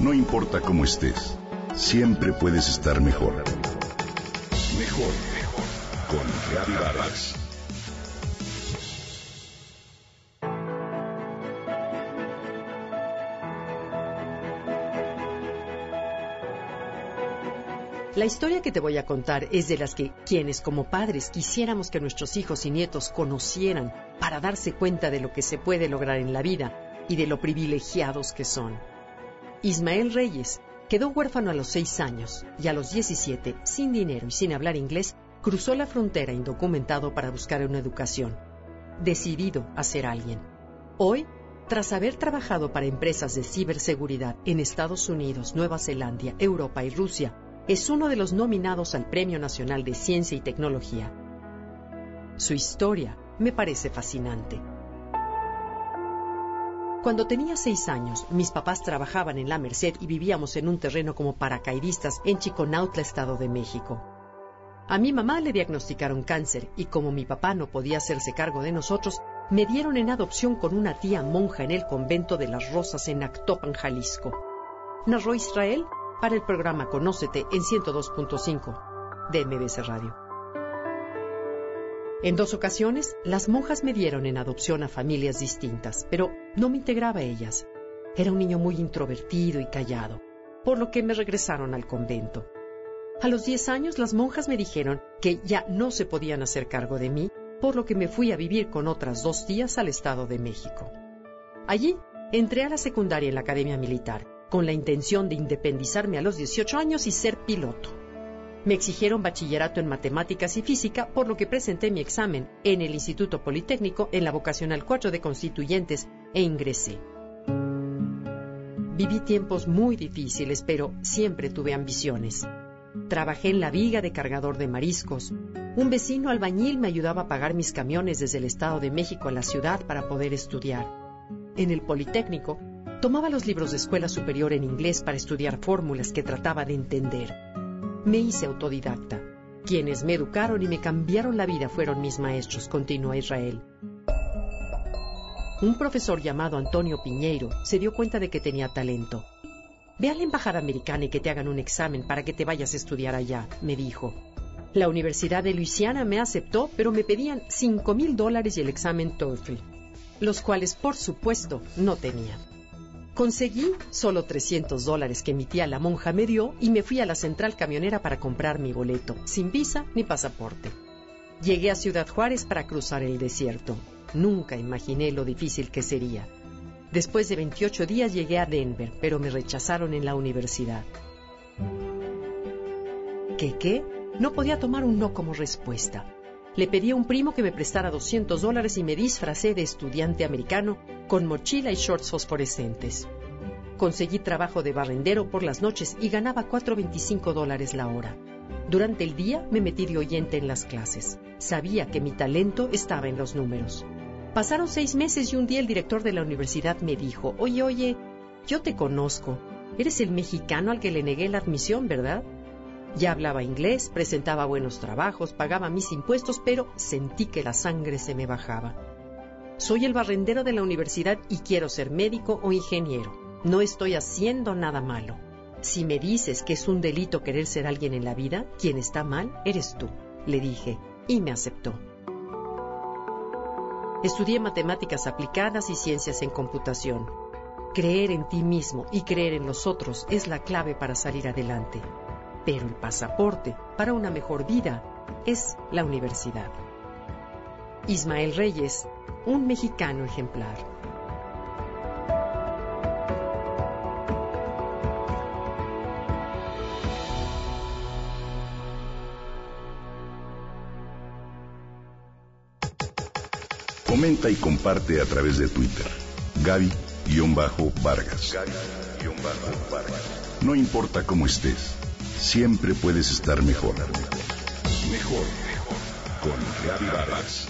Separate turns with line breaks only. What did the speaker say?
No importa cómo estés, siempre puedes estar mejor. Mejor, mejor. Con Reavivadas.
La historia que te voy a contar es de las que quienes como padres quisiéramos que nuestros hijos y nietos conocieran para darse cuenta de lo que se puede lograr en la vida y de lo privilegiados que son. Ismael Reyes quedó huérfano a los 6 años y a los 17, sin dinero y sin hablar inglés, cruzó la frontera indocumentado para buscar una educación, decidido a ser alguien. Hoy, tras haber trabajado para empresas de ciberseguridad en Estados Unidos, Nueva Zelanda, Europa y Rusia, es uno de los nominados al Premio Nacional de Ciencia y Tecnología. Su historia me parece fascinante. Cuando tenía seis años, mis papás trabajaban en la Merced y vivíamos en un terreno como paracaidistas en Chiconautla, Estado de México. A mi mamá le diagnosticaron cáncer y como mi papá no podía hacerse cargo de nosotros, me dieron en adopción con una tía monja en el convento de las Rosas en Actopan, Jalisco. Narró Israel para el programa Conócete en 102.5 de MBC Radio. En dos ocasiones, las monjas me dieron en adopción a familias distintas, pero no me integraba ellas. Era un niño muy introvertido y callado, por lo que me regresaron al convento. A los 10 años, las monjas me dijeron que ya no se podían hacer cargo de mí, por lo que me fui a vivir con otras dos tías al Estado de México. Allí entré a la secundaria en la Academia Militar con la intención de independizarme a los 18 años y ser piloto. Me exigieron bachillerato en matemáticas y física, por lo que presenté mi examen en el Instituto Politécnico en la vocacional 4 de Constituyentes e ingresé. Viví tiempos muy difíciles, pero siempre tuve ambiciones. Trabajé en la viga de cargador de mariscos. Un vecino albañil me ayudaba a pagar mis camiones desde el Estado de México a la ciudad para poder estudiar. En el Politécnico Tomaba los libros de escuela superior en inglés para estudiar fórmulas que trataba de entender. Me hice autodidacta. Quienes me educaron y me cambiaron la vida fueron mis maestros, continúa Israel. Un profesor llamado Antonio Piñeiro se dio cuenta de que tenía talento. Ve a la embajada americana y que te hagan un examen para que te vayas a estudiar allá, me dijo. La Universidad de Luisiana me aceptó, pero me pedían cinco mil dólares y el examen TOEFL, los cuales, por supuesto, no tenía. Conseguí solo 300 dólares que mi tía la monja me dio y me fui a la central camionera para comprar mi boleto, sin visa ni pasaporte. Llegué a Ciudad Juárez para cruzar el desierto. Nunca imaginé lo difícil que sería. Después de 28 días llegué a Denver, pero me rechazaron en la universidad. ¿Qué qué? No podía tomar un no como respuesta. Le pedí a un primo que me prestara 200 dólares y me disfracé de estudiante americano con mochila y shorts fosforescentes. Conseguí trabajo de barrendero por las noches y ganaba 4.25 dólares la hora. Durante el día me metí de oyente en las clases. Sabía que mi talento estaba en los números. Pasaron seis meses y un día el director de la universidad me dijo, oye, oye, yo te conozco. Eres el mexicano al que le negué la admisión, ¿verdad? Ya hablaba inglés, presentaba buenos trabajos, pagaba mis impuestos, pero sentí que la sangre se me bajaba. Soy el barrendero de la universidad y quiero ser médico o ingeniero. No estoy haciendo nada malo. Si me dices que es un delito querer ser alguien en la vida, quien está mal eres tú, le dije, y me aceptó. Estudié matemáticas aplicadas y ciencias en computación. Creer en ti mismo y creer en los otros es la clave para salir adelante pero el pasaporte para una mejor vida es la universidad. Ismael Reyes, un mexicano ejemplar.
Comenta y comparte a través de Twitter. Gaby-Vargas. No importa cómo estés siempre puedes estar mejor. Mejor, mejor. Con Vargas.